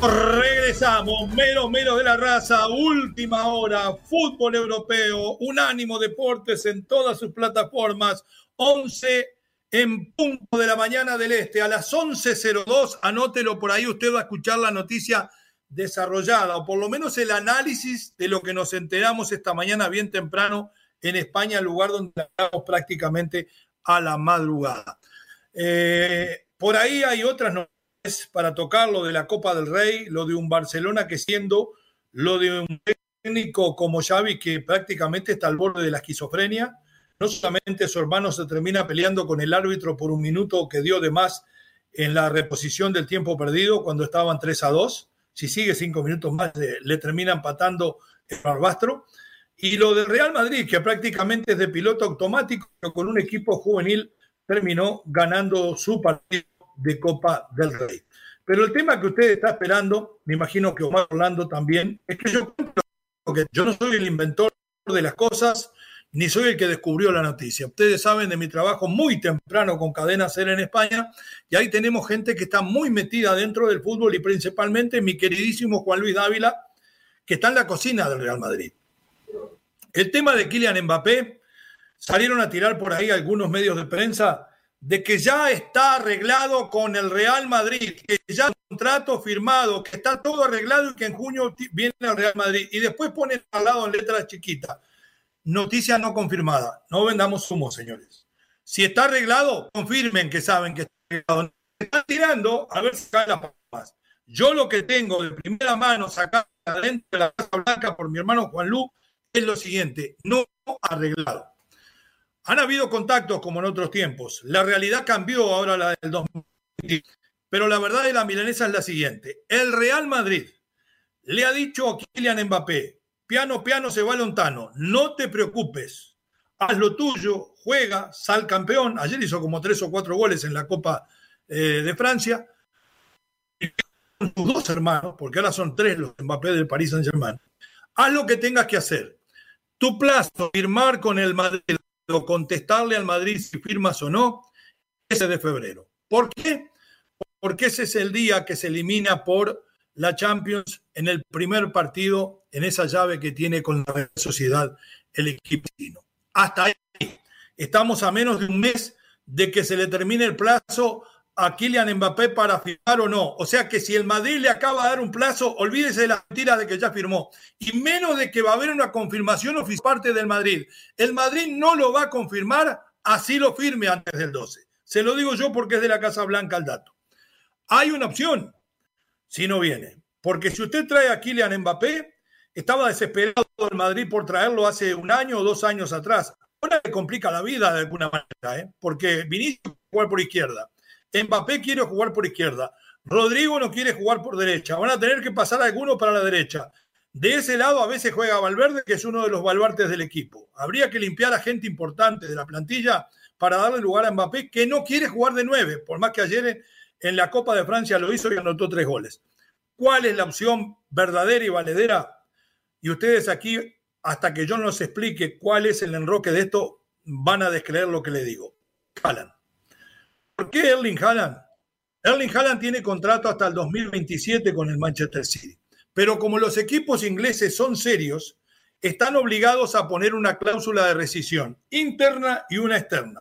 Regresamos, menos menos de la raza, última hora, fútbol europeo, unánimo deportes en todas sus plataformas, 11 en punto de la mañana del este, a las 11.02, anótelo por ahí, usted va a escuchar la noticia desarrollada, o por lo menos el análisis de lo que nos enteramos esta mañana bien temprano en España, el lugar donde estamos prácticamente a la madrugada. Eh, por ahí hay otras noticias para tocar lo de la Copa del Rey, lo de un Barcelona que siendo lo de un técnico como Xavi que prácticamente está al borde de la esquizofrenia. No solamente su hermano se termina peleando con el árbitro por un minuto que dio de más en la reposición del tiempo perdido cuando estaban 3 a 2. Si sigue cinco minutos más, le, termina empatando el Barbastro. Y lo del Real Madrid, que prácticamente es de piloto automático, pero con un equipo juvenil terminó ganando su partido de Copa del Rey. Pero el tema que usted está esperando, me imagino que Omar Orlando también, es que yo, que yo no soy el inventor de las cosas, ni soy el que descubrió la noticia. Ustedes saben de mi trabajo muy temprano con Cadena Ser en España, y ahí tenemos gente que está muy metida dentro del fútbol y principalmente mi queridísimo Juan Luis Dávila, que está en la cocina del Real Madrid. El tema de Kylian Mbappé, salieron a tirar por ahí algunos medios de prensa de que ya está arreglado con el Real Madrid, que ya hay un contrato firmado, que está todo arreglado y que en junio viene el Real Madrid. Y después ponen al lado en letras chiquitas. Noticia no confirmada. No vendamos humo, señores. Si está arreglado, confirmen que saben que está arreglado. Están tirando a ver si caen las palmas. Yo lo que tengo de primera mano sacado dentro de la Casa Blanca por mi hermano Juan Lu es lo siguiente, no arreglado. Han habido contactos como en otros tiempos. La realidad cambió ahora la del 2020. Pero la verdad de la milanesa es la siguiente. El Real Madrid le ha dicho a Kylian Mbappé, piano, piano se va Lontano, no te preocupes, haz lo tuyo, juega, sal campeón. Ayer hizo como tres o cuatro goles en la Copa eh, de Francia. Con sus dos hermanos, porque ahora son tres los Mbappé del Paris Saint-Germain. Haz lo que tengas que hacer. Tu plazo, firmar con el Madrid contestarle al Madrid si firmas o no, ese de febrero. ¿Por qué? Porque ese es el día que se elimina por la Champions en el primer partido, en esa llave que tiene con la sociedad el equipo chino. Hasta ahí estamos a menos de un mes de que se le termine el plazo a Kylian Mbappé para firmar o no. O sea que si el Madrid le acaba de dar un plazo, olvídese de la mentira de que ya firmó. Y menos de que va a haber una confirmación oficial parte del Madrid. El Madrid no lo va a confirmar, así lo firme antes del 12. Se lo digo yo porque es de la Casa Blanca el dato. Hay una opción, si no viene. Porque si usted trae a Kylian Mbappé, estaba desesperado el Madrid por traerlo hace un año o dos años atrás. Ahora le complica la vida de alguna manera, ¿eh? porque Vinicius jugar por izquierda. Mbappé quiere jugar por izquierda. Rodrigo no quiere jugar por derecha. Van a tener que pasar alguno para la derecha. De ese lado a veces juega Valverde, que es uno de los baluartes del equipo. Habría que limpiar a gente importante de la plantilla para darle lugar a Mbappé, que no quiere jugar de nueve, por más que ayer en la Copa de Francia lo hizo y anotó tres goles. ¿Cuál es la opción verdadera y valedera? Y ustedes aquí, hasta que yo no les explique cuál es el enroque de esto, van a descreer lo que le digo. Calan. ¿Por qué Erling Haaland? Erling Haaland tiene contrato hasta el 2027 con el Manchester City. Pero como los equipos ingleses son serios, están obligados a poner una cláusula de rescisión interna y una externa.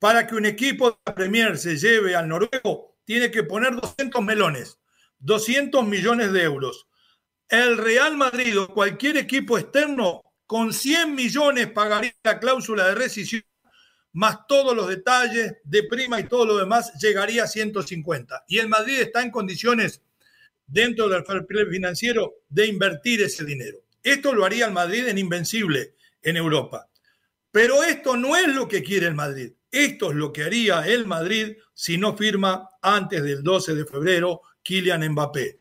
Para que un equipo de la Premier se lleve al noruego, tiene que poner 200 melones, 200 millones de euros. El Real Madrid o cualquier equipo externo con 100 millones pagaría la cláusula de rescisión más todos los detalles de prima y todo lo demás, llegaría a 150. Y el Madrid está en condiciones, dentro del financiero, de invertir ese dinero. Esto lo haría el Madrid en invencible en Europa. Pero esto no es lo que quiere el Madrid. Esto es lo que haría el Madrid si no firma antes del 12 de febrero Kylian Mbappé,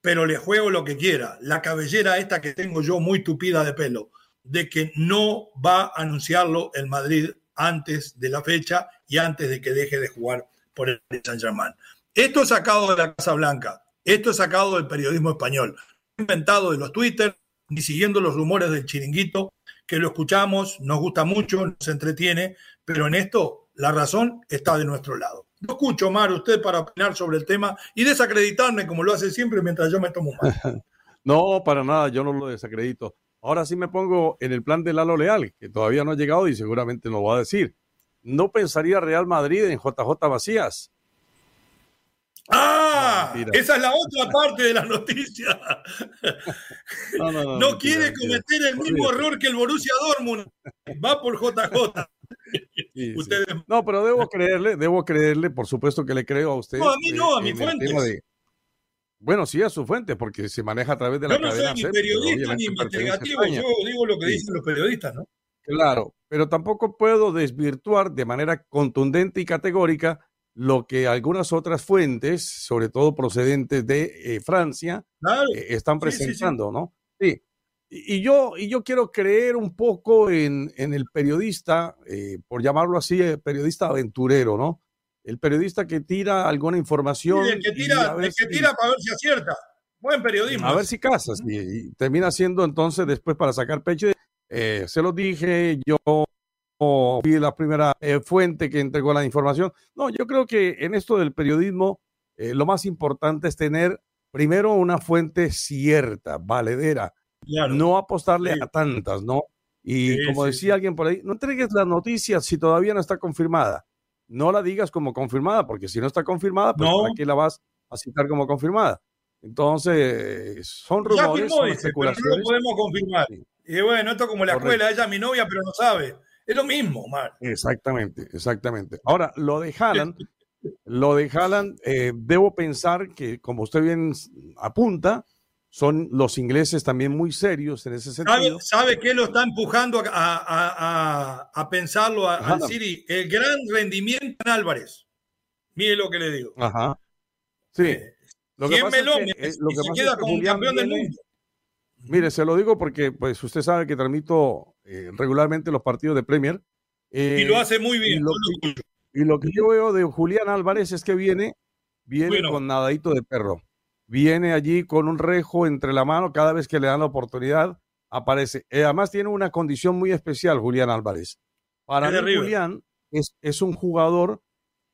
pero le juego lo que quiera. La cabellera esta que tengo yo muy tupida de pelo, de que no va a anunciarlo el Madrid antes de la fecha y antes de que deje de jugar por el Saint Germain. Esto es sacado de la Casa Blanca, esto es sacado del periodismo español, inventado de los Twitter, ni siguiendo los rumores del chiringuito, que lo escuchamos, nos gusta mucho, nos entretiene, pero en esto la razón está de nuestro lado. No escucho, Mar, usted para opinar sobre el tema y desacreditarme como lo hace siempre mientras yo me tomo un no, para nada, yo no lo desacredito. Ahora sí me pongo en el plan de Lalo Leal, que todavía no ha llegado y seguramente lo va a decir. No pensaría Real Madrid en JJ Macías. Ah, esa es la otra parte de la noticia. No, quiere cometer el mismo error que el Borussia Dortmund. Va por JJ. No, pero debo creerle, debo creerle, por supuesto que le creo a usted. No, a mí no, a mi fuente. Bueno, sí, a su fuente, porque se maneja a través de la cadena. Yo no soy ni periodista ni investigativo, yo digo lo que dicen los periodistas, ¿no? Claro, pero tampoco puedo desvirtuar de manera contundente y categórica lo que algunas otras fuentes, sobre todo procedentes de eh, Francia, eh, están presentando, ¿no? Sí. Y, yo, y yo quiero creer un poco en, en el periodista, eh, por llamarlo así, periodista aventurero, ¿no? El periodista que tira alguna información. el que tira, el que tira para ver si acierta. Buen periodismo. A ver si casas. Y, termina siendo entonces después para sacar pecho. se lo dije, yo fui la primera eh, fuente que entregó la información. No, yo creo que en esto del periodismo eh, lo más importante es tener primero una fuente cierta, valedera, no apostarle a tantas, ¿no? Y como decía alguien por ahí, no entregues la noticia si todavía no está confirmada. No la digas como confirmada, porque si no está confirmada, pues ¿para qué la vas a citar como confirmada? Entonces, son rumores, son especulaciones. no lo podemos confirmar. Y bueno, esto como la escuela, ella es mi novia, pero no sabe. Es lo mismo, Mar. Exactamente, exactamente. Ahora, lo de Haaland, lo de Haaland, eh, debo pensar que, como usted bien apunta, son los ingleses también muy serios en ese sentido. ¿Sabe, qué lo está empujando a, pensarlo a, Siri? El gran rendimiento en Álvarez. Mire lo que le digo. Ajá. Sí. Eh, lo que pasa es que, eh, lo que se queda como campeón del mundo. Mire, se lo digo porque pues usted sabe que transmito eh, regularmente los partidos de Premier. y lo hace muy bien. Y lo, que, yo veo de Julián Álvarez es que viene, viene con nadadito de perro. Viene allí con un rejo entre la mano cada vez que le dan la oportunidad, aparece. Eh, además tiene una condición muy especial Julián Álvarez. Para mí Julián es, es, un jugador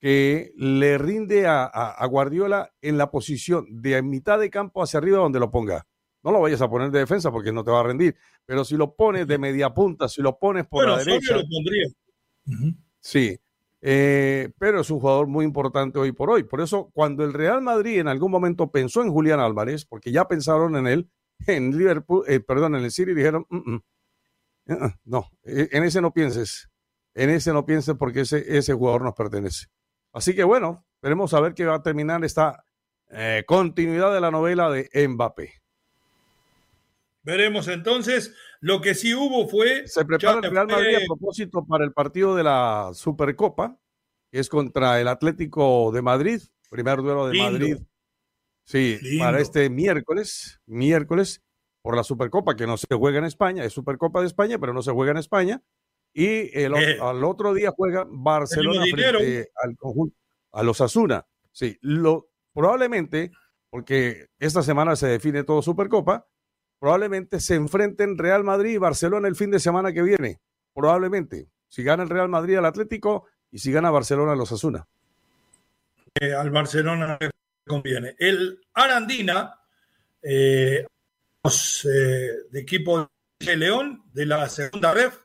que le rinde a, a Guardiola en la posición de mitad de campo hacia arriba donde lo ponga no lo vayas a poner de defensa porque no te va a rendir. Pero si lo pones de media punta, si lo pones por la derecha. Lo pondría. Sí. Eh, pero es un jugador muy importante hoy por hoy. Por eso, cuando el Real Madrid en algún momento pensó en Julián Álvarez, porque ya pensaron en él, en Liverpool, eh, perdón, en el City, dijeron, mm, mm, uh-uh, no, en ese no pienses, en ese no pienses porque ese, ese jugador nos pertenece. Así que bueno, veremos a ver qué va a terminar esta eh, continuidad de la novela de Mbappé. Veremos entonces. Lo que sí hubo fue. Se prepara el Real Madrid a propósito para el partido de la Supercopa, que es contra el Atlético de Madrid, primer duelo de Madrid. Sí, para este miércoles, miércoles, por la Supercopa, que no se juega en España, es Supercopa de España, pero no se juega en España. Y el, eh. al otro día juega Barcelona frente al conjunto, a los Asuna. Sí, lo, probablemente, porque esta semana se define todo Supercopa, probablemente se enfrenten Real Madrid y Barcelona el fin de semana que viene. Probablemente. Si gana el Real Madrid al Atlético y si gana Barcelona los Asuna. Eh, al Barcelona le conviene. El Arandina, eh, eh, de equipo de León, de la segunda ref,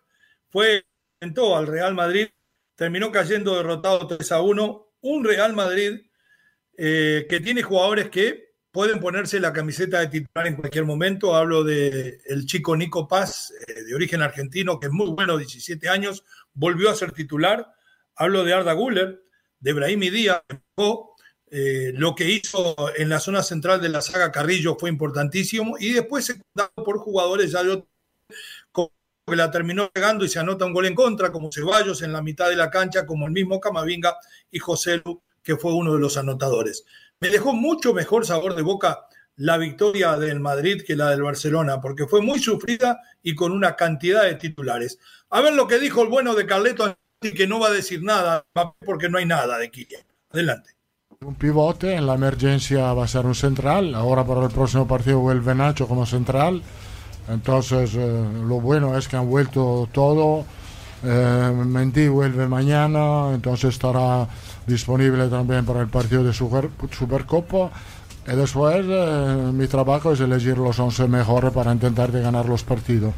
fue enfrentó al Real Madrid, terminó cayendo derrotado 3 a 1. Un Real Madrid que tiene jugadores que pueden ponerse la camiseta de titular en cualquier momento. Hablo de el chico Nico Paz, eh, de origen argentino, que es muy bueno, 17 años, volvió a ser titular. Hablo de Arda Guller, de Brahimi Díaz, eh, lo que hizo en la zona central de la saga Carrillo fue importantísimo y después secundado por jugadores ya de que la terminó pegando y se anota un gol en contra, como Ceballos en la mitad de la cancha, como el mismo Camavinga y José Lu, que fue uno de los anotadores. Me dejó mucho mejor sabor de boca la victoria del Madrid que la del Barcelona, porque fue muy sufrida y con una cantidad de titulares. A ver lo que dijo el bueno de Carleto, que no va a decir nada, porque no hay nada de Kylian. Adelante. Un pivote, en la emergencia va a ser un central, ahora para el próximo partido vuelve Nacho como central, entonces eh, lo bueno es que han vuelto todo, eh, Mendy vuelve mañana, entonces estará disponible también para el partido de Super, Supercopa. Y después eh, mi trabajo es elegir los 11 mejores para intentar de ganar los partidos.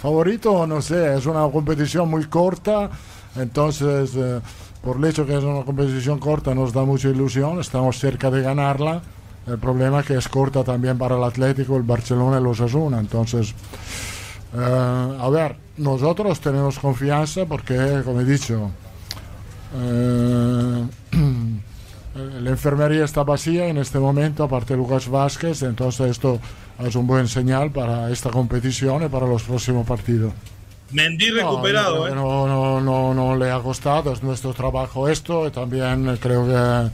Favorito, no sé, es una competición muy corta, entonces eh, por el hecho que es una competición corta nos da mucha ilusión, estamos cerca de ganarla. El problema es que es corta también para el Atlético, el Barcelona y los Asuna. Entonces, eh, a ver, nosotros tenemos confianza porque, como he dicho, eh, la enfermería está vacía en este momento, aparte de Lucas Vázquez, entonces esto es un buen señal para esta competición y para los próximos partidos. Mendy recuperado, no, ¿eh? no, no, no, no, le ha costado, es nuestro trabajo esto y también creo que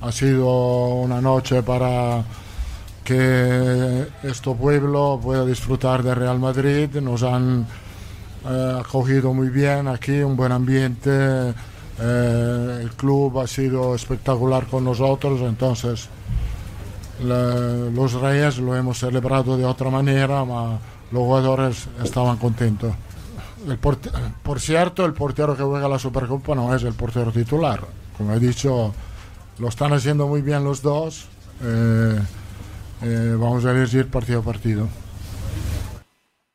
ha sido una noche para que este pueblo pueda disfrutar de Real Madrid. Nos han eh, acogido muy bien aquí, un buen ambiente. Eh, el club ha sido espectacular con nosotros, entonces los Reyes lo hemos celebrado de otra manera, pero los jugadores estaban contentos. por cierto, el portero que juega la Supercopa no es el portero titular. Como he dicho, lo están haciendo muy bien los dos. Eh, eh, vamos a elegir partido a partido.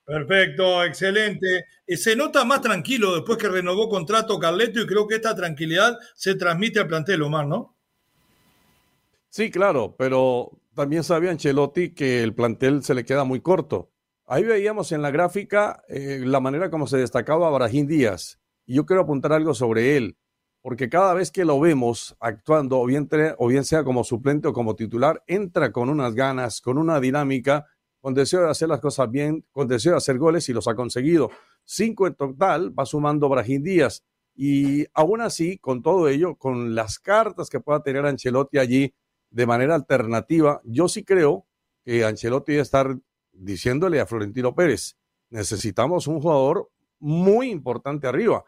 Perfecto, excelente. Eh, se nota más tranquilo después que renovó contrato Carleto y creo que esta tranquilidad se transmite al plantel, Omar, ¿no? Sí, claro, pero también sabía Ancelotti que el plantel se le queda muy corto. Ahí veíamos en la gráfica eh, la manera como se destacaba Barajín Díaz. Y yo quiero apuntar algo sobre él, porque cada vez que lo vemos actuando, o bien, sea como suplente o como titular, entra con unas ganas, con una dinámica con deseo de hacer las cosas bien, con deseo de hacer goles y los ha conseguido. Cinco en total va sumando Brahim Díaz. Y aún así, con todo ello, con las cartas que pueda tener Ancelotti allí de manera alternativa, yo sí creo que Ancelotti debe estar diciéndole a Florentino Pérez, necesitamos un jugador muy importante arriba,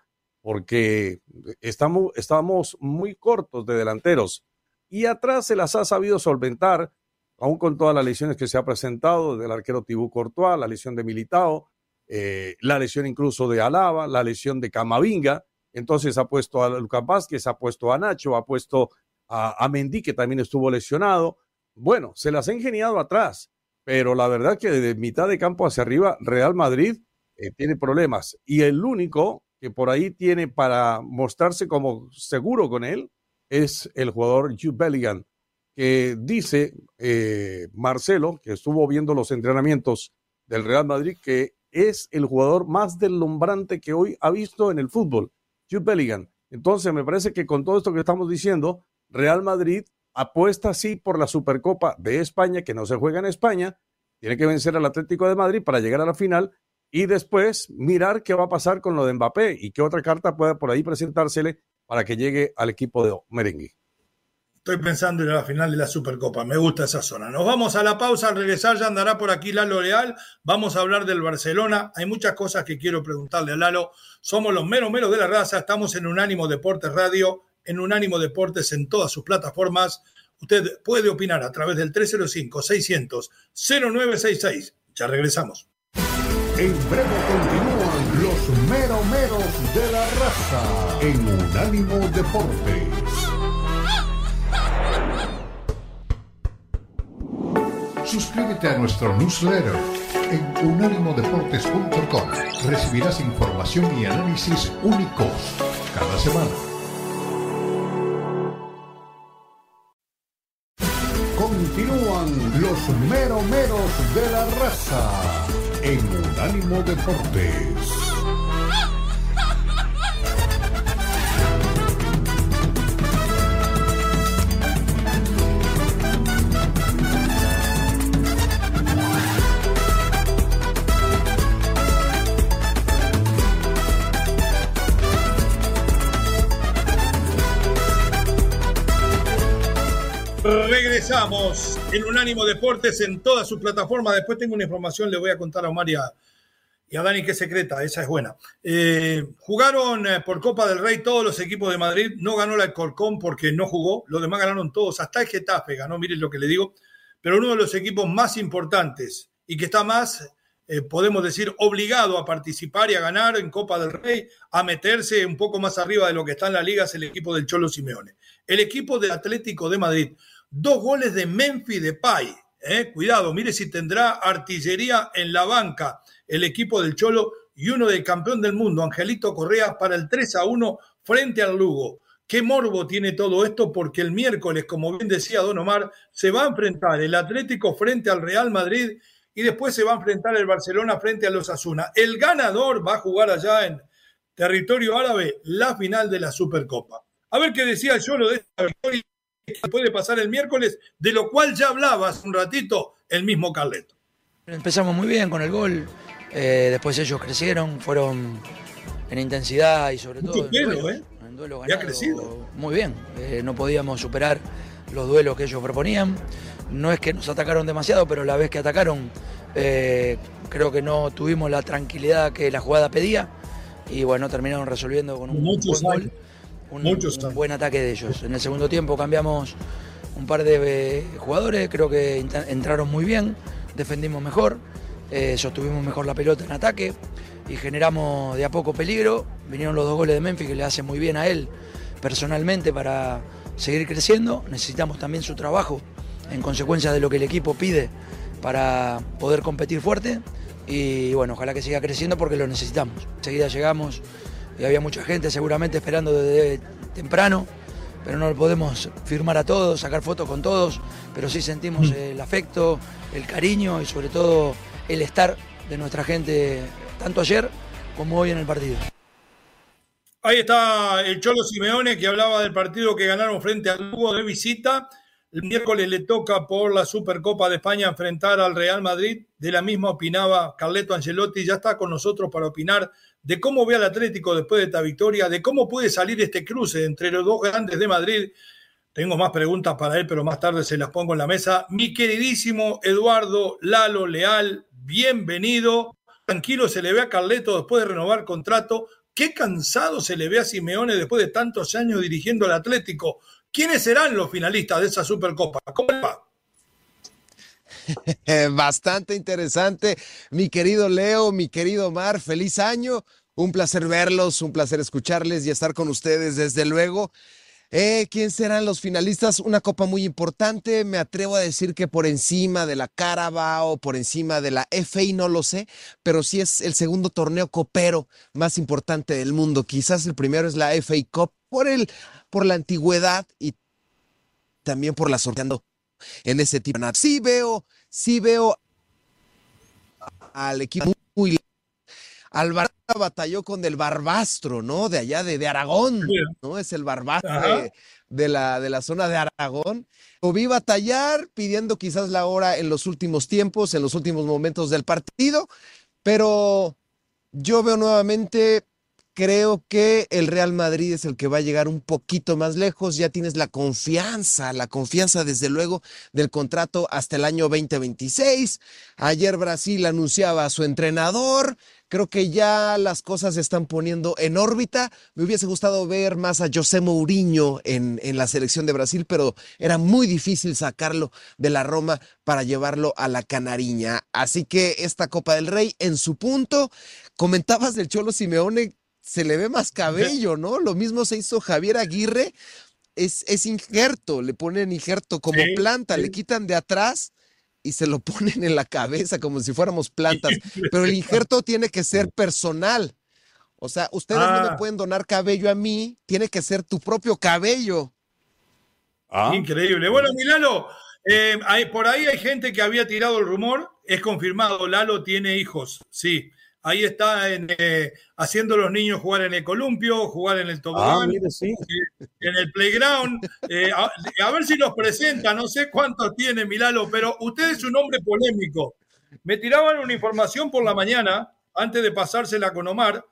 porque estamos, estamos muy cortos de delanteros. Y atrás se las ha sabido solventar aún con todas las lesiones que se ha presentado del arquero Tibú Courtois, la lesión de Militao, eh, la lesión incluso de Alaba, la lesión de Camavinga, entonces ha puesto a Lucas Vázquez, ha puesto a Nacho, ha puesto a, a Mendy, que también estuvo lesionado. Bueno, se las ha ingeniado atrás, pero la verdad que de mitad de campo hacia arriba, Real Madrid eh, tiene problemas. Y el único que por ahí tiene para mostrarse como seguro con él es el jugador Jude Bellingham que dice eh, Marcelo, que estuvo viendo los entrenamientos del Real Madrid, que es el jugador más deslumbrante que hoy ha visto en el fútbol, Jude Bellingham. Entonces, me parece que con todo esto que estamos diciendo, Real Madrid apuesta sí por la Supercopa de España, que no se juega en España, tiene que vencer al Atlético de Madrid para llegar a la final y después mirar qué va a pasar con lo de Mbappé y qué otra carta pueda por ahí presentársele para que llegue al equipo de merengue. Estoy pensando en la final de la Supercopa. Me gusta esa zona. Nos vamos a la pausa. Al regresar ya andará por aquí Lalo Leal. Vamos a hablar del Barcelona. Hay muchas cosas que quiero preguntarle a Lalo. Somos los menos menos de la raza. Estamos en Unánimo Deportes Radio, en Unánimo Deportes en todas sus plataformas. Usted puede opinar a través del 305-600-0966. Ya regresamos. En breve continúan los meros meros de la raza en Unánimo Deportes. Suscríbete a nuestro newsletter en unánimodeportes.com. Recibirás información y análisis únicos cada semana. Continúan los meromeros de la raza en Unánimo Deportes. Regresamos en Unánimo Deportes en toda su plataforma. Después tengo una información, le voy a contar a Omar y a, Dani que secreta, esa es buena. Eh, jugaron eh, por Copa del Rey todos los equipos de Madrid, no ganó la Corcón porque no jugó, los demás ganaron todos, hasta el Getafe ganó, miren lo que le digo, pero uno de los equipos más importantes y que está más, eh, podemos decir, obligado a participar y a ganar en Copa del Rey, a meterse un poco más arriba de lo que está en la liga, es el equipo del Cholo Simeone. El equipo del Atlético de Madrid Dos goles de Memphis Depay. Eh. Cuidado, mire si tendrá artillería en la banca el equipo del Cholo y uno del campeón del mundo, Angelito Correa, para el 3 a 1 frente al Lugo. Qué morbo tiene todo esto porque el miércoles, como bien decía Don Omar, se va a enfrentar el Atlético frente al Real Madrid y después se va a enfrentar el Barcelona frente a los Asuna. El ganador va a jugar allá en territorio árabe la final de la Supercopa. A ver qué decía el Cholo de esta victoria que puede pasar el miércoles, de lo cual ya hablaba hace un ratito el mismo Carleto. Empezamos muy bien con el gol, eh, después ellos crecieron, fueron en intensidad y sobre todo en, duelo, ¿eh? en duelo ganado, crecido. Muy bien, eh, no podíamos superar los duelos que ellos proponían. No es que nos atacaron demasiado, pero la vez que atacaron creo que no tuvimos la tranquilidad que la jugada pedía y bueno, terminaron resolviendo con un buen gol un, buen ataque de ellos. En el segundo tiempo cambiamos un par de eh, jugadores, creo que entraron muy bien, defendimos mejor, eh, sostuvimos mejor la pelota en ataque y generamos de a poco peligro. Vinieron los dos goles de Memphis que le hacen muy bien a él personalmente para seguir creciendo. Necesitamos también su trabajo en consecuencia de lo que el equipo pide para poder competir fuerte. Y bueno, ojalá que siga creciendo porque lo necesitamos. Enseguida llegamos y había mucha gente seguramente esperando desde temprano, pero no lo podemos firmar a todos, sacar fotos con todos, pero sí sentimos mm. el afecto, el cariño y sobre todo el estar de nuestra gente tanto ayer como hoy en el partido. Ahí está el Cholo Simeone que hablaba del partido que ganaron frente al Lugo de visita. El miércoles le toca por la Supercopa de España enfrentar al Real Madrid. De la misma opinaba Carleto Angelotti. Ya está con nosotros para opinar de cómo ve al Atlético después de esta victoria, de cómo puede salir este cruce entre los dos grandes de Madrid. Tengo más preguntas para él, pero más tarde se las pongo en la mesa. Mi queridísimo Eduardo Lalo Leal, bienvenido. Tranquilo se le ve a Carleto después de renovar contrato. Qué cansado se le ve a Simeone después de tantos años dirigiendo al Atlético. ¿Quiénes serán los finalistas de esa Supercopa? ¿Cómo va? Bastante interesante, mi querido Leo, mi querido Mar, feliz año. Un placer verlos, un placer escucharles y estar con ustedes, desde luego. Eh, ¿Quién serán los finalistas? Una copa muy importante. Me atrevo a decir que por encima de la Carabao, por encima de la FA, no lo sé, pero sí es el segundo torneo copero más importante del mundo. Quizás el primero es la FA Cup por, el, por la antigüedad y también por la sorteando en ese tipo. Sí veo, sí veo al equipo muy Alvarado batalló con el Barbastro, ¿no? De allá de, de Aragón, ¿no? Es el Barbastro de, la, de la zona de Aragón. Lo vi batallar pidiendo quizás la hora en los últimos tiempos, en los últimos momentos del partido, pero yo veo nuevamente creo que el Real Madrid es el que va a llegar un poquito más lejos. Ya tienes la confianza, la confianza desde luego del contrato hasta el año 2026. Ayer Brasil anunciaba a su entrenador. Creo que ya las cosas se están poniendo en órbita. Me hubiese gustado ver más a José Mourinho en, la selección de Brasil, pero era muy difícil sacarlo de la Roma para llevarlo a la Canariña. Así que esta Copa del Rey en su punto. Comentabas del Cholo Simeone se le ve más cabello, ¿no? Lo mismo se hizo Javier Aguirre, es, es injerto, le ponen injerto como planta, le quitan de atrás y se lo ponen en la cabeza como si fuéramos plantas, pero el injerto tiene que ser personal. O sea, ustedes no me ah. pueden donar cabello a mí, tiene que ser tu propio cabello. Ah. Increíble. Bueno, Milano, eh, hay, por ahí hay gente que había tirado el rumor, es confirmado, Lalo tiene hijos, sí. Ahí está en, eh, haciendo los niños jugar en el columpio, jugar en el tobogán, ah, eh, en el playground. Eh, a, ver si los presenta, no sé cuántos tiene Milalo, pero usted es un hombre polémico. Me tiraban una información por la mañana, antes de pasársela con Omar.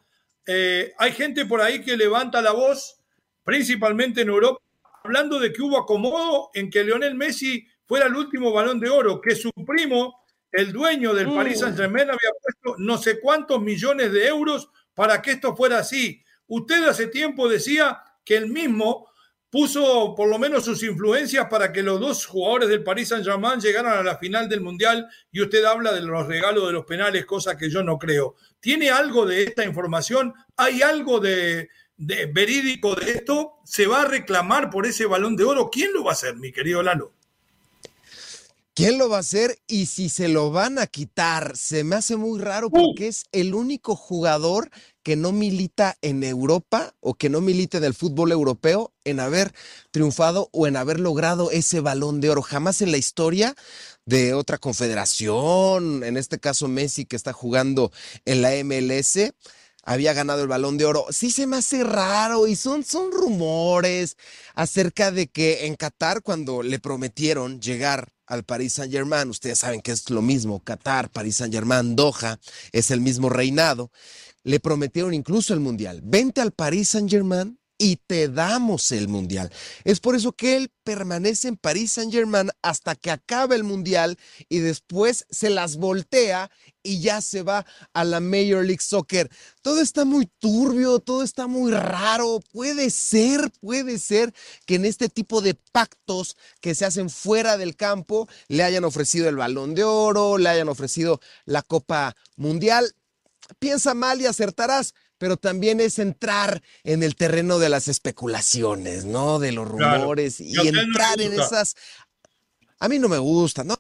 hay gente por ahí que levanta la voz, principalmente en Europa, hablando de que hubo acomodo en que Lionel Messi fuera el último balón de oro, que su primo, el dueño del Paris mm. Saint-Germain, había puesto no sé cuántos millones de euros para que esto fuera así. Usted hace tiempo decía que el mismo puso por lo menos sus influencias para que los dos jugadores del Paris Saint-Germain llegaran a la final del Mundial y usted habla de los regalos de los penales, cosa que yo no creo. ¿Tiene algo de esta información? ¿Hay algo de, de verídico de esto? ¿Se va a reclamar por ese balón de oro? ¿Quién lo va a hacer, mi querido Lalo? ¿Quién lo va a hacer? Y si se lo van a quitar, se me hace muy raro porque es el único jugador que no milita en Europa o que no milita en el fútbol europeo en haber triunfado o en haber logrado ese balón de oro. Jamás en la historia de otra confederación, en este caso Messi que está jugando en la MLS, había ganado el balón de oro. Sí se me hace raro y son, son rumores acerca de que en Qatar cuando le prometieron llegar al Paris Saint Germain, ustedes saben que es lo mismo, Qatar, Paris Saint Germain, Doha, es el mismo reinado, le prometieron incluso el Mundial. Vente al Paris Saint Germain y te damos el mundial. Es por eso que él permanece en París Saint Germain hasta que acabe el mundial y después se las voltea y ya se va a la Major League Soccer. Todo está muy turbio, todo está muy raro. Puede ser, puede ser que en este tipo de pactos que se hacen fuera del campo le hayan ofrecido el balón de oro, le hayan ofrecido la Copa Mundial. Piensa mal y acertarás pero también es entrar en el terreno de las especulaciones, ¿no? De los rumores y, entrar en esas... A mí no me gusta, ¿no?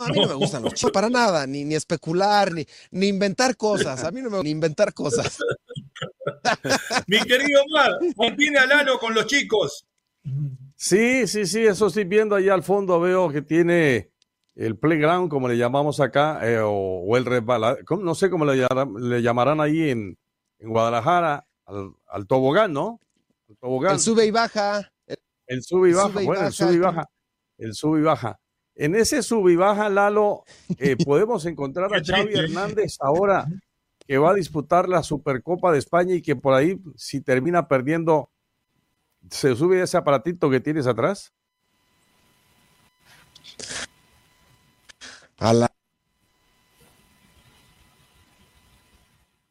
A mí no, me gustan los chicos para nada, ni, ni especular, ni, ni inventar cosas. A mí no me gusta ni inventar cosas. Mi querido Omar, mantiene a Lalo con los chicos. Sí, sí, sí, eso estoy viendo allá al fondo. Veo que tiene el playground, como le llamamos acá, eh, o, el resbalado, no sé cómo le, le llamarán ahí en, en Guadalajara al, tobogán, ¿no? El tobogán. El sube y baja. El, sube y baja, bueno, el sube y baja. El sube y baja. En ese sube y baja, Lalo, eh, podemos encontrar a Xavi Hernández ahora que va a disputar la Supercopa de España y que por ahí, si termina perdiendo, se sube ese aparatito que tienes atrás. A la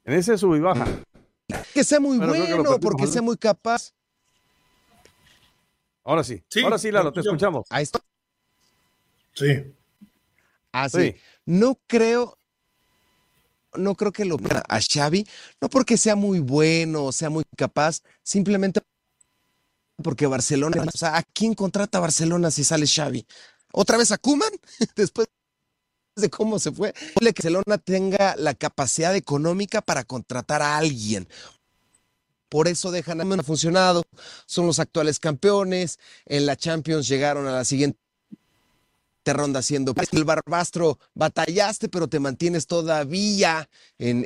En ese sub y baja. Que sea muy bueno, porque sea muy capaz. Ahora sí. Ahora sí, Lalo, te escuchamos. Ahí está. Sí. Así. No creo, no creo que lo a Xavi, no porque sea muy bueno o sea muy capaz, simplemente porque Barcelona, o sea, ¿a quién contrata Barcelona si sale Xavi? ¿Otra vez a Kuman? Después de cómo se fue, que Barcelona tenga la capacidad económica para contratar a alguien. Por eso dejan a funcionado. Son los actuales campeones. En la Champions llegaron a la siguiente ronda siendo el Barbastro. Batallaste, pero te mantienes todavía en,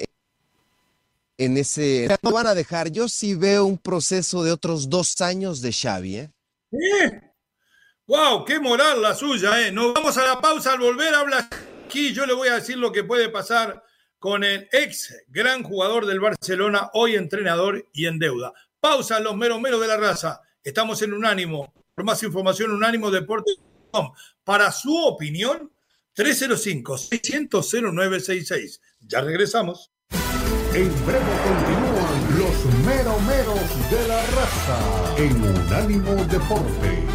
en ese. No van a dejar. Yo sí veo un proceso de otros dos años de Xavi. ¿eh? ¡Wow! ¡Qué moral la suya! ¿eh? Nos vamos a la pausa al volver a hablar aquí yo le voy a decir lo que puede pasar con el ex gran jugador del Barcelona, hoy entrenador y en deuda. Pausa los meros meros de la raza. Estamos en Unánimo. Por más información, Unánimo Deportes.com. Para su opinión, 305-600-0966. Ya regresamos. En breve continúan los meros meros de la raza en Unánimo Deportes.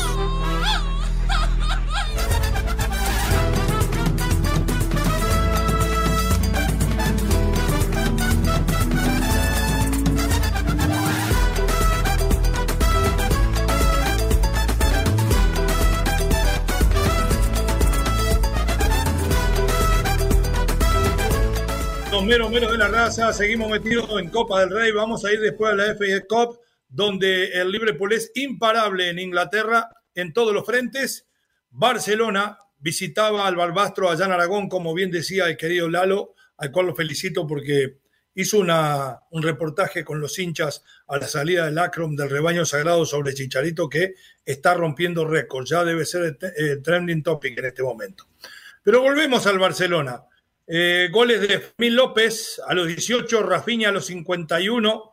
Mero Mero de la raza, seguimos metidos en Copa del Rey, vamos a ir después a la FA Cup, donde el Liverpool es imparable en Inglaterra en todos los frentes. Barcelona visitaba al Barbastro allá en Aragón, como bien decía el querido Lalo, al cual lo felicito porque hizo una, un reportaje con los hinchas a la salida del Acrom del rebaño sagrado sobre Chicharito que está rompiendo récords, ya debe ser el trending topic en este momento. Pero volvemos al Barcelona. Eh, goles de Mil López a los 18, Rafinha a los 51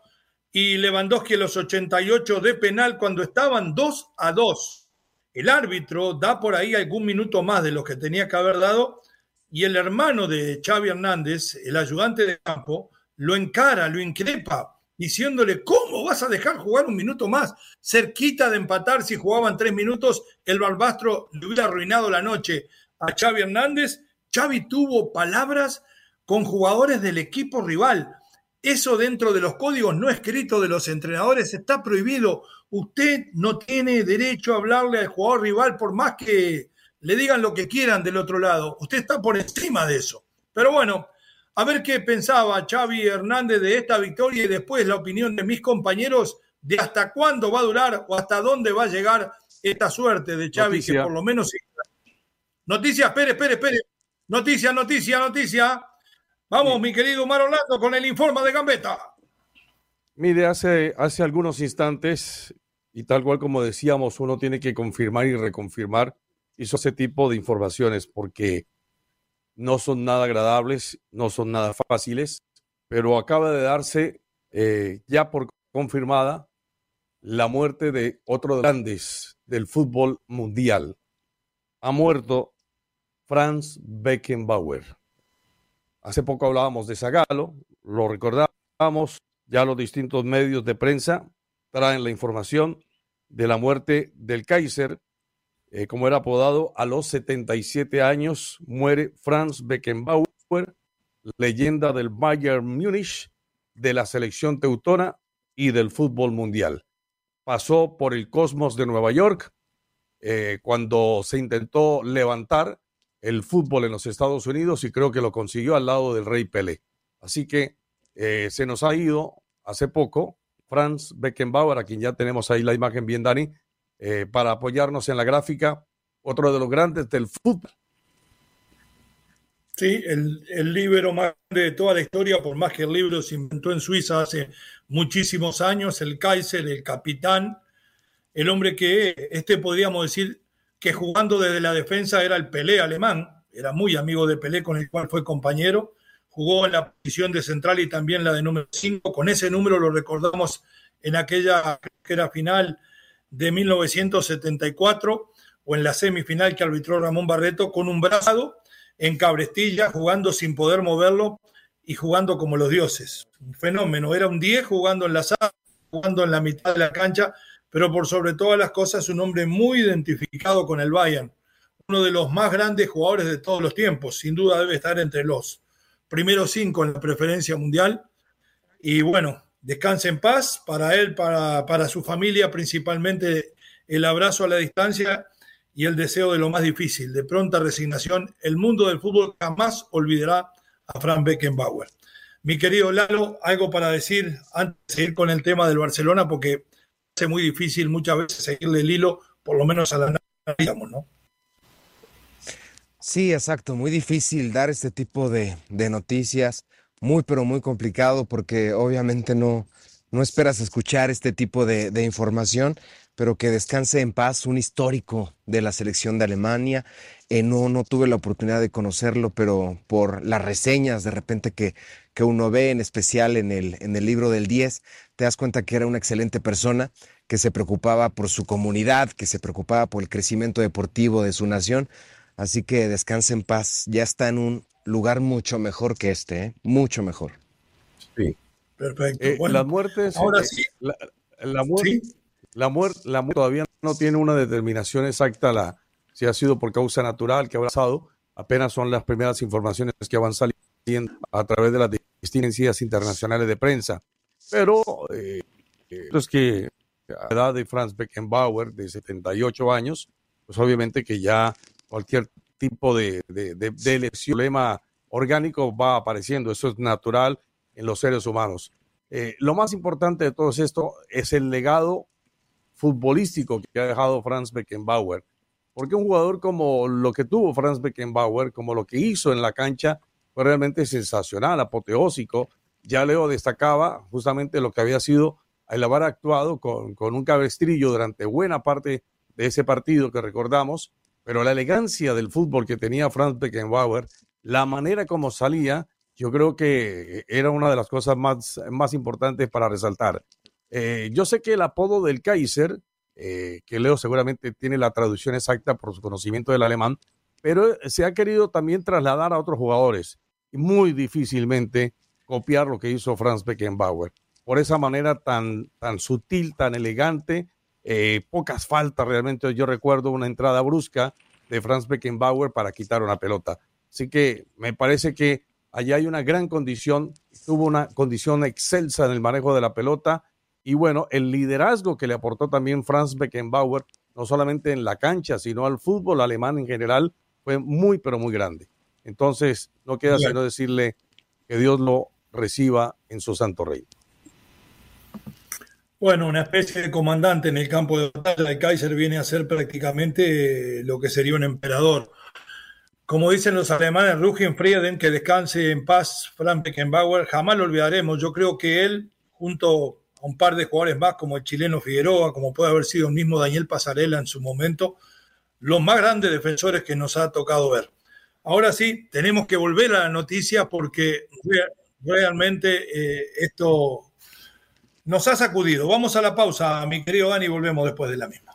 y Lewandowski a los 88 de penal cuando estaban 2 a 2. El árbitro da por ahí algún minuto más de lo que tenía que haber dado y el hermano de Xavi Hernández, el ayudante de campo, lo encara, lo increpa, diciéndole, ¿cómo vas a dejar jugar un minuto más? Cerquita de empatar si jugaban tres minutos, el Barbastro le hubiera arruinado la noche a Xavi Hernández. Xavi tuvo palabras con jugadores del equipo rival. Eso dentro de los códigos no escritos de los entrenadores está prohibido. Usted no tiene derecho a hablarle al jugador rival por más que le digan lo que quieran del otro lado. Usted está por encima de eso. Pero bueno, a ver qué pensaba Xavi Hernández de esta victoria y después la opinión de mis compañeros de hasta cuándo va a durar o hasta dónde va a llegar esta suerte de Xavi, que por lo menos... Noticia, espere, espere, espere. Noticia, noticia, noticia. Vamos, mi querido Mar Orlando, con el informe de Gambetta. Mire, hace, hace algunos instantes, y tal cual como decíamos, uno tiene que confirmar y reconfirmar hizo ese tipo de informaciones porque no son nada agradables, no son nada fáciles, pero acaba de darse eh, ya por confirmada la muerte de otro de los grandes del fútbol mundial. Ha muerto Franz Beckenbauer. Hace poco hablábamos de Zagalo, lo recordamos, ya los distintos medios de prensa traen la información de la muerte del Kaiser, eh, como era apodado, a los 77 años muere Franz Beckenbauer, leyenda del Bayern Múnich, de la selección teutona y del fútbol mundial. Pasó por el Cosmos de Nueva York eh, cuando se intentó levantar el fútbol en los Estados Unidos y creo que lo consiguió al lado del Rey Pelé. Así que eh, se nos ha ido hace poco Franz Beckenbauer, a quien ya tenemos ahí la imagen bien, Dani, eh, para apoyarnos en la gráfica, otro de los grandes del fútbol. Sí, el, el libro más grande de toda la historia, por más que el libro se inventó en Suiza hace muchísimos años, el Kaiser, el capitán, el hombre que, este podríamos decir que jugando desde la defensa era el Pelé alemán, era muy amigo de Pelé con el cual fue compañero, jugó en la posición de central y también la de número 5, con ese número lo recordamos en aquella que era final de 1974 o en la semifinal que arbitró Ramón Barreto con un brazo en cabrestilla, jugando sin poder moverlo y jugando como los dioses. Un fenómeno, era un 10 jugando en la jugando en la mitad de la cancha, pero por sobre todas las cosas un hombre muy identificado con el Bayern, uno de los más grandes jugadores de todos los tiempos, sin duda debe estar entre los primeros cinco en la preferencia mundial. Y bueno, Descanse en paz para él, para, para su familia, principalmente el abrazo a la distancia y el deseo de lo más difícil, de pronta resignación. El mundo del fútbol jamás olvidará a Frank Beckenbauer. Mi querido Lalo, algo para decir antes de seguir con el tema del Barcelona, porque muy difícil muchas veces seguirle el hilo, por lo menos a la digamos, ¿no? Sí, exacto, muy difícil dar este tipo de, de noticias muy, pero muy complicado porque obviamente no, no esperas escuchar este tipo de, de, información, pero que descanse en paz un histórico de la selección de Alemania. Eh, no, no tuve la oportunidad de conocerlo, pero por las reseñas de repente que, que uno ve, en especial en el, en el libro del 10, te das cuenta que era una excelente persona, que se preocupaba por su comunidad, que se preocupaba por el crecimiento deportivo de su nación. Así que descanse en paz. Ya está en un lugar mucho mejor que este, ¿eh? mucho mejor. Sí. Perfecto. Eh, las muertes. Ahora sí. La, muerte, la, muerte, todavía no tiene una determinación exacta la, si ha sido por causa natural que ha pasado. Apenas son las primeras informaciones que van saliendo a través de las distinciones internacionales de prensa. Pero eh, es que a la edad de Franz Beckenbauer, de 78 años, pues obviamente que ya cualquier tipo de, de, de, lesión, problema orgánico va apareciendo. Eso es natural en los seres humanos. Eh, lo más importante de todo esto es el legado futbolístico que ha dejado Franz Beckenbauer. Porque un jugador como lo que tuvo Franz Beckenbauer, como lo que hizo en la cancha, fue realmente sensacional, apoteósico. Ya Leo destacaba justamente lo que había sido el haber actuado con, con un cabestrillo durante buena parte de ese partido que recordamos pero la elegancia del fútbol que tenía Franz Beckenbauer, la manera como salía, yo creo que era una de las cosas más, más importantes para resaltar. Eh, yo sé que el apodo del Kaiser, eh, que Leo seguramente tiene la traducción exacta por su conocimiento del alemán, pero se ha querido también trasladar a otros jugadores. Muy difícilmente copiar lo que hizo Franz Beckenbauer. Por esa manera tan, tan sutil, tan elegante, eh, pocas faltas realmente. Yo recuerdo una entrada brusca de Franz Beckenbauer para quitar una pelota. Así que me parece que allá hay una gran condición, tuvo una condición excelsa en el manejo de la pelota y bueno, el liderazgo que le aportó también Franz Beckenbauer, no solamente en la cancha, sino al fútbol alemán en general, fue muy, pero muy grande. Entonces, no queda sino decirle que Dios lo reciba en su santo reino. Bueno, una especie de comandante en el campo de batalla. El Kaiser viene a ser prácticamente lo que sería un emperador. Como dicen los alemanes, Rugen Frieden, que descanse en paz, Frank Beckenbauer, jamás lo olvidaremos. Yo creo que él, junto a un par de jugadores más, como el chileno Figueroa, como puede haber sido el mismo Daniel Pasarela en su momento, los más grandes defensores que nos ha tocado ver. Ahora sí, tenemos que volver a la noticia porque realmente eh, esto nos ha sacudido. Vamos a la pausa, mi querido Dani, y volvemos después de la misma.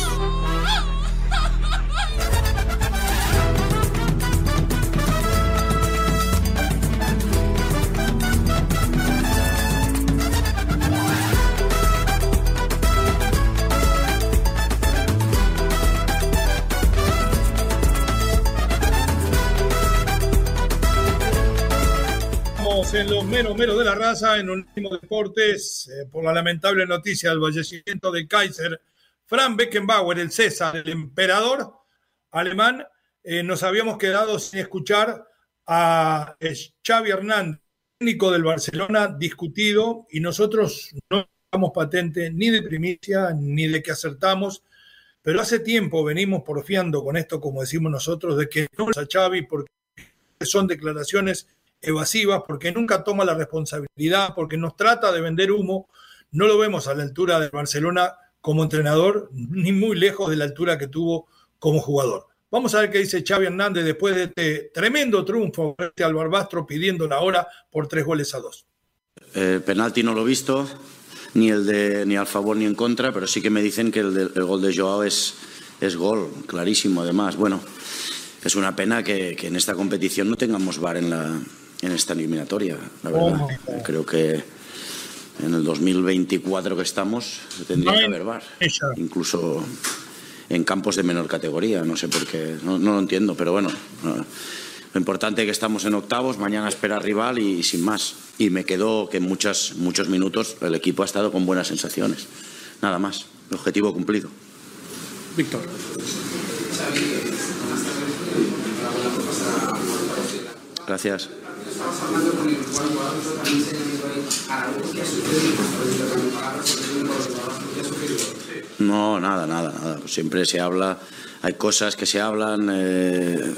En los menos menos de la raza, en Unánimo Deportes, eh, por la lamentable noticia del fallecimiento de Kaiser, Frank Beckenbauer, el César, el emperador alemán, eh, nos habíamos quedado sin escuchar a eh, Xavi Hernández, técnico del Barcelona, discutido, y nosotros no damos patente ni de primicia ni de que acertamos, pero hace tiempo venimos porfiando con esto, como decimos nosotros, de que no a Xavi porque son declaraciones evasivas, porque nunca toma la responsabilidad, porque nos trata de vender humo. No lo vemos a la altura de Barcelona como entrenador, ni muy lejos de la altura que tuvo como jugador. Vamos a ver qué dice Xavi Hernández después de este tremendo triunfo frente al Barbastro pidiendo la por tres goles a dos. El penalti no lo he visto, ni el de ni al favor ni en contra, pero sí que me dicen que el, gol de Joao es, es gol, clarísimo además. Bueno, es una pena que, que en esta competición no tengamos VAR en la, en esta eliminatoria, la verdad. Creo que en el 2024 que estamos tendría que haber incluso en campos de menor categoría, no sé por qué, no, lo entiendo, pero bueno, lo importante es que estamos en octavos, mañana espera rival y, sin más. Y me quedó que en muchas, muchos minutos el equipo ha estado con buenas sensaciones, nada más, objetivo cumplido. Víctor. Gracias. No, nada, nada, nada. Siempre se habla, hay cosas que se hablan eh,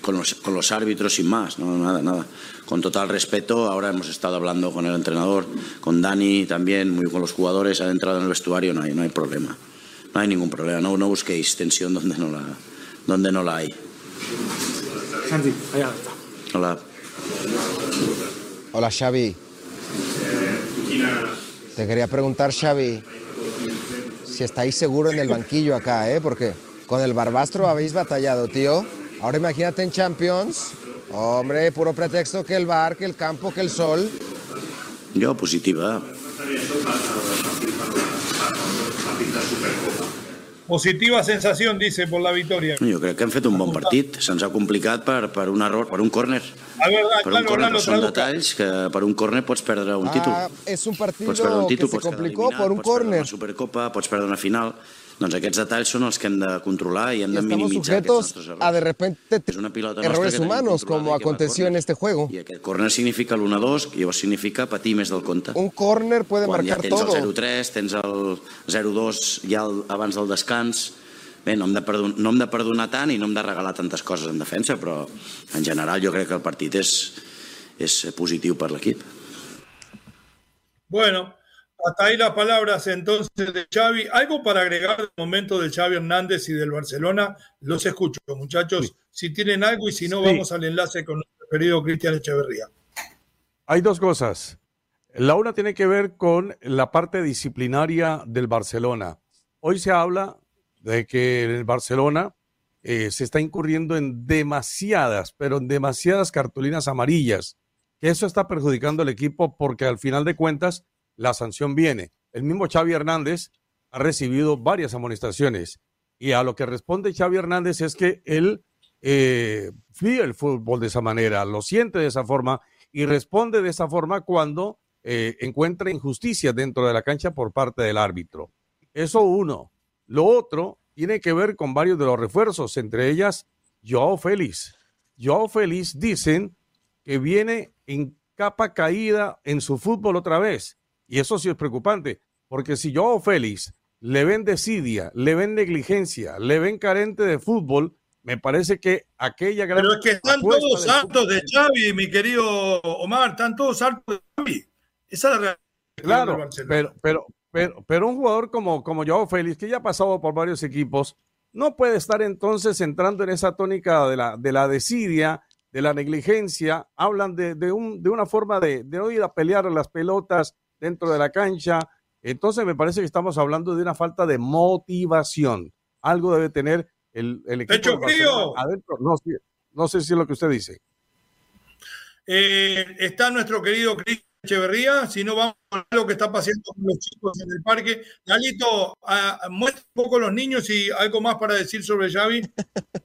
con, los, con, los, árbitros sin más, no, nada, nada. Con total respeto, ahora hemos estado hablando con el entrenador, con Dani también, muy con los jugadores, han entrado en el vestuario, no hay, no hay problema. No hay ningún problema, no, no busquéis tensión donde no la, donde no la hay. Hola. Hola Xavi. Te quería preguntar, Xavi, si estáis seguros en el banquillo acá, ¿eh? Porque con el Barbastro habéis batallado, tío. Ahora imagínate en Champions. Hombre, puro pretexto que el bar, que el campo, que el sol. Yo positiva. Positiva sensación, dice, por la victoria. Yo creo que han fet un bon partit. Se'ns ha complicat per, per un error, per un córner. A ver, per un córner, no són detalls que per un córner pots perdre un títol. Ah, és un títol, que se complicó por un córner. Pots perdre una Supercopa, pots perdre una final. Doncs aquests detalls són els que hem de controlar i hem de minimitzar aquests nostres errors. a de repente és una pilota errores humanos, como aconteció en este juego. I aquest córner significa l'1-2, i llavors significa patir més del compte. Un córner puede Quan marcar ja tens todo. el 0-3, tens el 0-2 ja el, abans del descans, bé, no hem, de perdonar, no hem de perdonar tant i no hem de regalar tantes coses en defensa, però en general jo crec que el partit és, és positiu per l'equip. Bueno, hasta ahí las palabras entonces de Xavi. ¿Algo para agregar del momento de Xavi Hernández y del Barcelona? Los escucho, muchachos. Sí. Si tienen algo y si no, sí. vamos al enlace con nuestro querido Cristian Echeverría. Hay dos cosas. La una tiene que ver con la parte disciplinaria del Barcelona. Hoy se habla de que el Barcelona eh, se está incurriendo en demasiadas, pero en demasiadas cartulinas amarillas, que eso está perjudicando al equipo porque al final de cuentas la sanción viene. El mismo Xavi Hernández ha recibido varias amonestaciones y a lo que responde Xavi Hernández es que él eh, el fútbol de esa manera, lo siente de esa forma y responde de esa forma cuando eh, encuentra injusticia dentro de la cancha por parte del árbitro. Eso uno. Lo otro tiene que ver con varios de los refuerzos, entre ellas Joao Félix. Joao Félix dicen que viene en capa caída en su fútbol otra vez. Y eso sí es preocupante, porque si Joao Félix le ven desidia, le ven negligencia, le ven carente de fútbol, me parece que aquella gran. Pero es que están todos hartos de Xavi, mi querido Omar, están todos hartos de Xavi. Esa es la realidad. Claro, pero, pero, pero, pero un jugador como, como Joao Félix, que ya ha pasado por varios equipos, no puede estar entonces entrando en esa tónica de la, de la desidia, de la negligencia. Hablan de, de, un, de una forma de, de no ir a pelear las pelotas dentro de la cancha. Entonces me parece que estamos hablando de una falta de motivación. Algo debe tener el, el equipo frío. adentro. No, no, sé si es lo que usted dice. Eh, está nuestro querido Cristian Echeverría, si no vamos a ver lo que está pasando con los chicos en el parque. Galito, uh, muestra un poco los niños y algo más para decir sobre Xavi.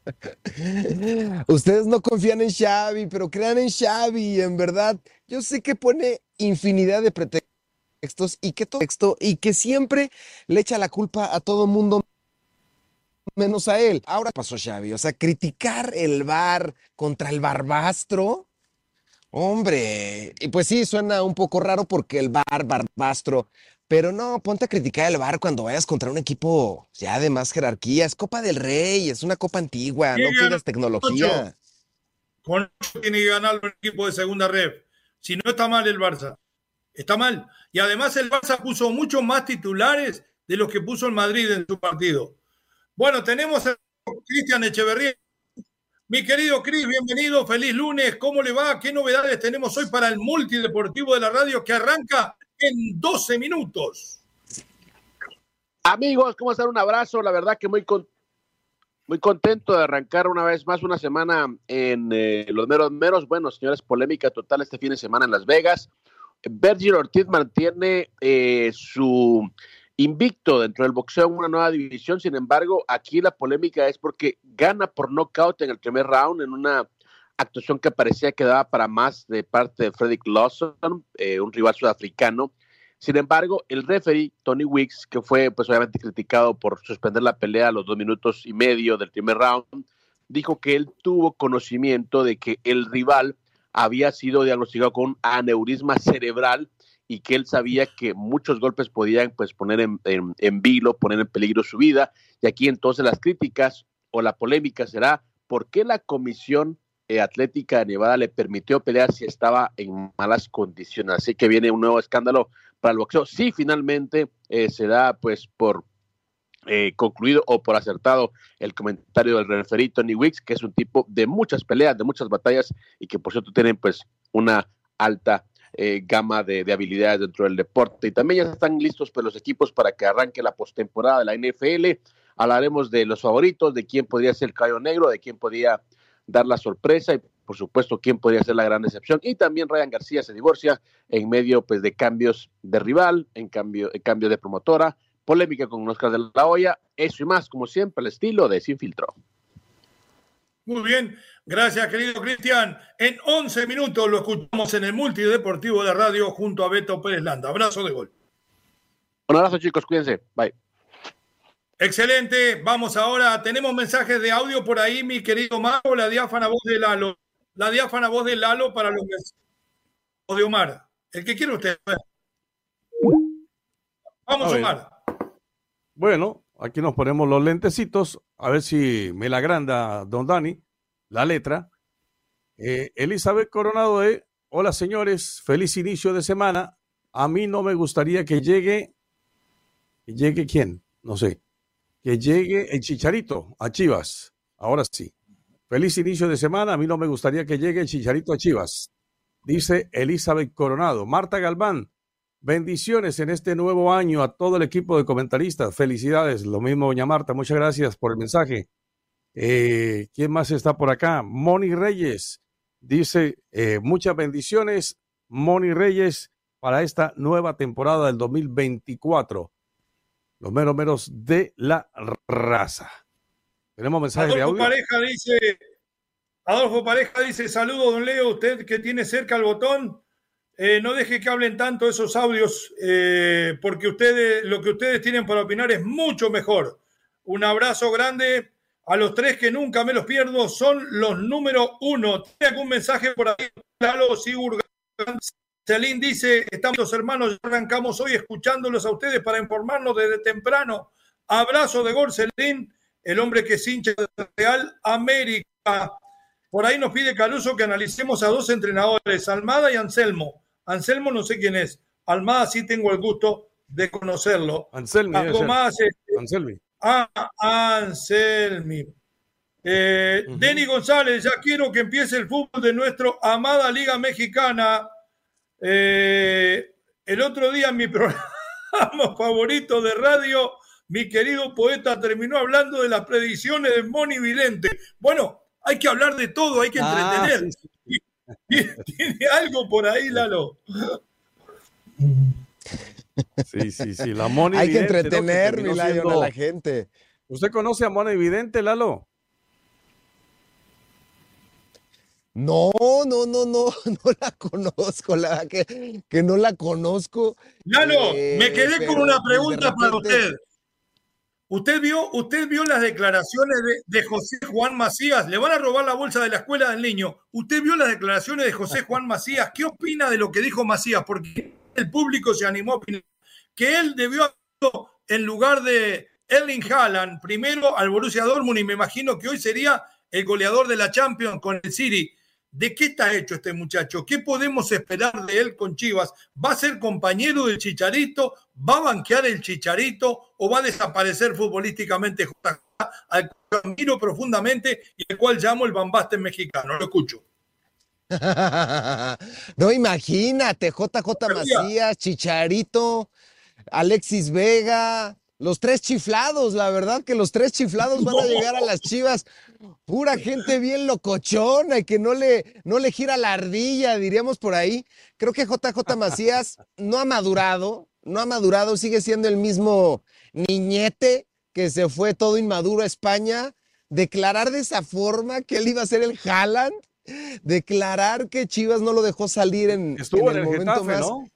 Ustedes no confían en Xavi, pero crean en Xavi, en verdad. Yo sé que pone infinidad de pretextos y que todo texto y que siempre le echa la culpa a todo mundo menos a él. Ahora pasó Xavi, o sea, criticar el bar contra el barbastro. Hombre, y pues sí, suena un poco raro porque el bar, barbastro, pero no, ponte a criticar el bar cuando vayas contra un equipo ya de más jerarquía. Es Copa del Rey, es una copa antigua, no pidas tecnología. Con tiene que ganar un equipo de segunda red. Si no está mal el Barça, está mal. Y además el Barça puso muchos más titulares de los que puso el Madrid en su partido. Bueno, tenemos a Cristian Echeverría. Mi querido Cris, bienvenido, feliz lunes. ¿Cómo le va? ¿Qué novedades tenemos hoy para el multideportivo de la radio que arranca en 12 minutos? Amigos, ¿cómo están? Un abrazo. La verdad que muy, muy contento de arrancar una vez más una semana en eh, los meros meros. Bueno, señores, polémica total este fin de semana en Las Vegas. Berger Ortiz mantiene eh, su invicto dentro del boxeo en una nueva división. Sin embargo, aquí la polémica es porque gana por nocaut en el primer round en una actuación que parecía que daba para más de parte de Frederick Lawson, eh, un rival sudafricano. Sin embargo, el referee Tony Wicks, que fue pues obviamente criticado por suspender la pelea a los dos minutos y medio del primer round, dijo que él tuvo conocimiento de que el rival había sido diagnosticado con aneurisma cerebral y que él sabía que muchos golpes podían pues poner en, en, en, vilo, poner en peligro su vida. Y aquí entonces las críticas o la polémica será por qué la Comisión Atlética de Nevada le permitió pelear si estaba en malas condiciones. Así que viene un nuevo escándalo para el boxeo. Si finalmente eh, pues por eh, concluido o por acertado el comentario del referí Tony Wicks, que es un tipo de muchas peleas, de muchas batallas y que por cierto tienen pues una alta eh, gama de, de, habilidades dentro del deporte. Y también ya están listos pues, los equipos para que arranque la postemporada de la NFL. Hablaremos de los favoritos, de quién podría ser el caballo negro, de quién podría dar la sorpresa y por supuesto quién podría ser la gran decepción. Y también Ryan García se divorcia en medio pues, de cambios de rival, en cambio, en cambio de promotora, polémica con Oscar de la Hoya, eso y más, como siempre, el estilo de Sin Filtro. Muy bien, gracias querido Cristian. En 11 minutos lo escuchamos en el Multideportivo de Radio junto a Beto Pérez Landa. Abrazo de gol. Un abrazo chicos, cuídense. Bye. Excelente, vamos ahora. Tenemos mensajes de audio por ahí, mi querido Mago, la diáfana voz de Lalo. La diáfana voz de Lalo para los mensajes. O de Omar. El que quiera usted. Vamos, Omar. Bueno, aquí nos ponemos los lentecitos, a ver si me la agranda don Dani, la letra. Eh, Elizabeth Coronado de, hola señores, feliz inicio de semana. A mí no me gustaría que llegue, que llegue quién, no sé, que llegue el Chicharito a Chivas. Ahora sí. Feliz inicio de semana. A mí no me gustaría que llegue el Chicharito a Chivas. Dice Elizabeth Coronado. Marta Galván, bendiciones en este nuevo año a todo el equipo de comentaristas. Felicidades. Lo mismo, doña Marta. Muchas gracias por el mensaje. Eh, ¿Quién más está por acá? Moni Reyes. Dice, eh, muchas bendiciones, Moni Reyes, para esta nueva temporada del 2024 los meros meros de la raza. Tenemos mensaje de audio. Pareja dice, Adolfo Pareja dice, saludo don Leo, usted que tiene cerca el botón, eh, no deje que hablen tanto esos audios, eh, porque ustedes, lo que ustedes tienen para opinar es mucho mejor. Un abrazo grande a los tres que nunca me los pierdo, son los número uno. ¿Tiene algún mensaje por ahí? Lalo Sigurd Celín dice, estamos los hermanos, arrancamos hoy escuchándolos a ustedes para informarnos desde temprano. Abrazo de gol, Celín, el hombre que es hincha de Real América. Por ahí nos pide Caluso que analicemos a dos entrenadores, Almada y Anselmo. Anselmo no sé quién es. Almada sí tengo el gusto de conocerlo. Anselmi. Más. Este, Anselmi. Ah, Anselmi. Eh, Denny González, ya quiero que empiece el fútbol de nuestra amada Liga Mexicana. Eh, el otro día en mi programa favorito de radio, mi querido poeta terminó hablando de las predicciones de Moni Vidente. Bueno, hay que hablar de todo, hay que ah, entretener. ¿Tiene algo por ahí, Lalo? Sí, sí, sí. La Moni Hay que entretener, mi a la gente. ¿Usted conoce a Moni Vidente, Lalo? No, no, no, no, no la conozco, la que, que no la conozco. Lalo, me eh, quedé con una pregunta para usted. ¿Usted vio, usted vio las declaraciones de, José Juan Macías? Le van a robar la bolsa de la escuela del niño. ¿Usted vio las declaraciones de José Juan Macías? ¿Qué opina de lo que dijo Macías? Porque el público se animó a opinar que él debió haber en lugar de Erling Haaland primero al Borussia Dortmund y me imagino que hoy sería el goleador de la Champions con el City. ¿De qué está hecho este muchacho? ¿Qué podemos esperar de él con Chivas? ¿Va a ser compañero del Chicharito? ¿Va a banquear el Chicharito? ¿O va a desaparecer futbolísticamente? Al cual admiro profundamente y el cual llamo el Bambaste mexicano. Lo escucho. no, imagínate, JJ Macías, Chicharito, Alexis Vega, los tres chiflados, la verdad que los tres chiflados van a llegar a las chivas. Pura gente bien locochona y que no le, no le gira la ardilla, diríamos por ahí. Creo que JJ Macías no ha madurado, no ha madurado, sigue siendo el mismo niñete que se fue todo inmaduro a España. Declarar de esa forma que él iba a ser el Haaland, declarar que Chivas no lo dejó salir en, Estuvo en el, momento más. ¿no?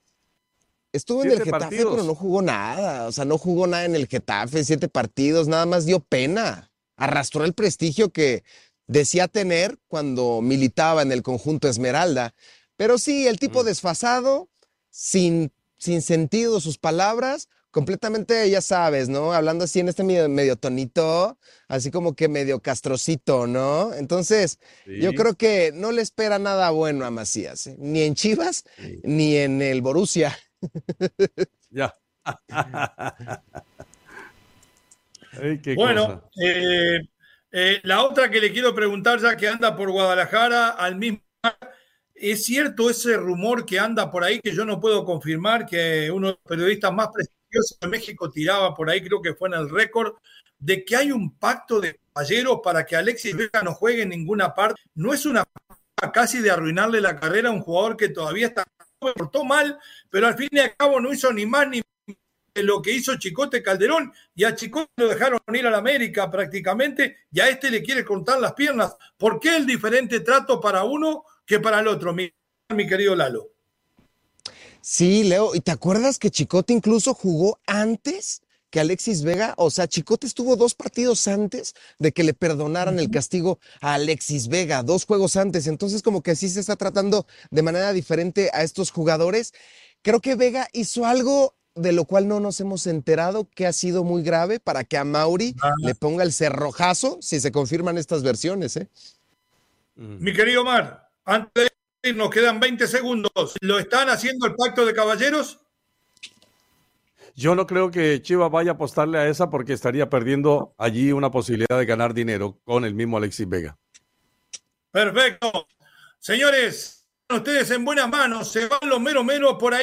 Estuvo en el Getafe, pero no jugó nada. O sea, no jugó nada en el Getafe, siete partidos, nada más dio pena. Arrastró el prestigio que decía tener cuando militaba en el conjunto Esmeralda. Pero sí, el tipo mm. desfasado, sin, sin sentido sus palabras, completamente, ya sabes, ¿no? Hablando así en este medio, tonito, así como que medio castrocito, ¿no? Entonces, yo creo que no le espera nada bueno a Macías, ¿eh? ni en Chivas, ni en el Borussia. ya. bueno, eh, eh, la otra que le quiero preguntar, ya que anda por Guadalajara, al mismo. ¿Es cierto ese rumor que anda por ahí que yo no puedo confirmar, que uno de los periodistas más prestigiosos de México tiraba por ahí, creo que fue en el récord, de que hay un pacto de caballeros para que Alexis Vega no juegue en ninguna parte? ¿No es una casi de arruinarle la carrera a un jugador que todavía está portó mal, pero al fin y al cabo no hizo ni más ni lo que hizo Chicote Calderón y a Chicote lo dejaron ir a la América prácticamente y a este le quiere cortar las piernas. ¿Por qué el diferente trato para uno que para el otro, mi, mi querido Lalo? Sí, Leo, ¿y te acuerdas que Chicote incluso jugó antes que Alexis Vega? O sea, Chicote estuvo dos partidos antes de que le perdonaran el castigo a Alexis Vega, dos juegos antes. Entonces, como que así se está tratando de manera diferente a estos jugadores. Creo que Vega hizo algo de lo cual no nos hemos enterado que ha sido muy grave para que a Mauri le ponga el cerrojazo si se confirman estas versiones. ¿eh? Mi querido Omar, antes de nos quedan 20 segundos. ¿Lo están haciendo el pacto de caballeros? Yo no creo que Chivas vaya a apostarle a esa porque estaría perdiendo allí una posibilidad de ganar dinero con el mismo Alexis Vega. Perfecto. Señores, ustedes en buenas manos, se van los meros meros por ahí.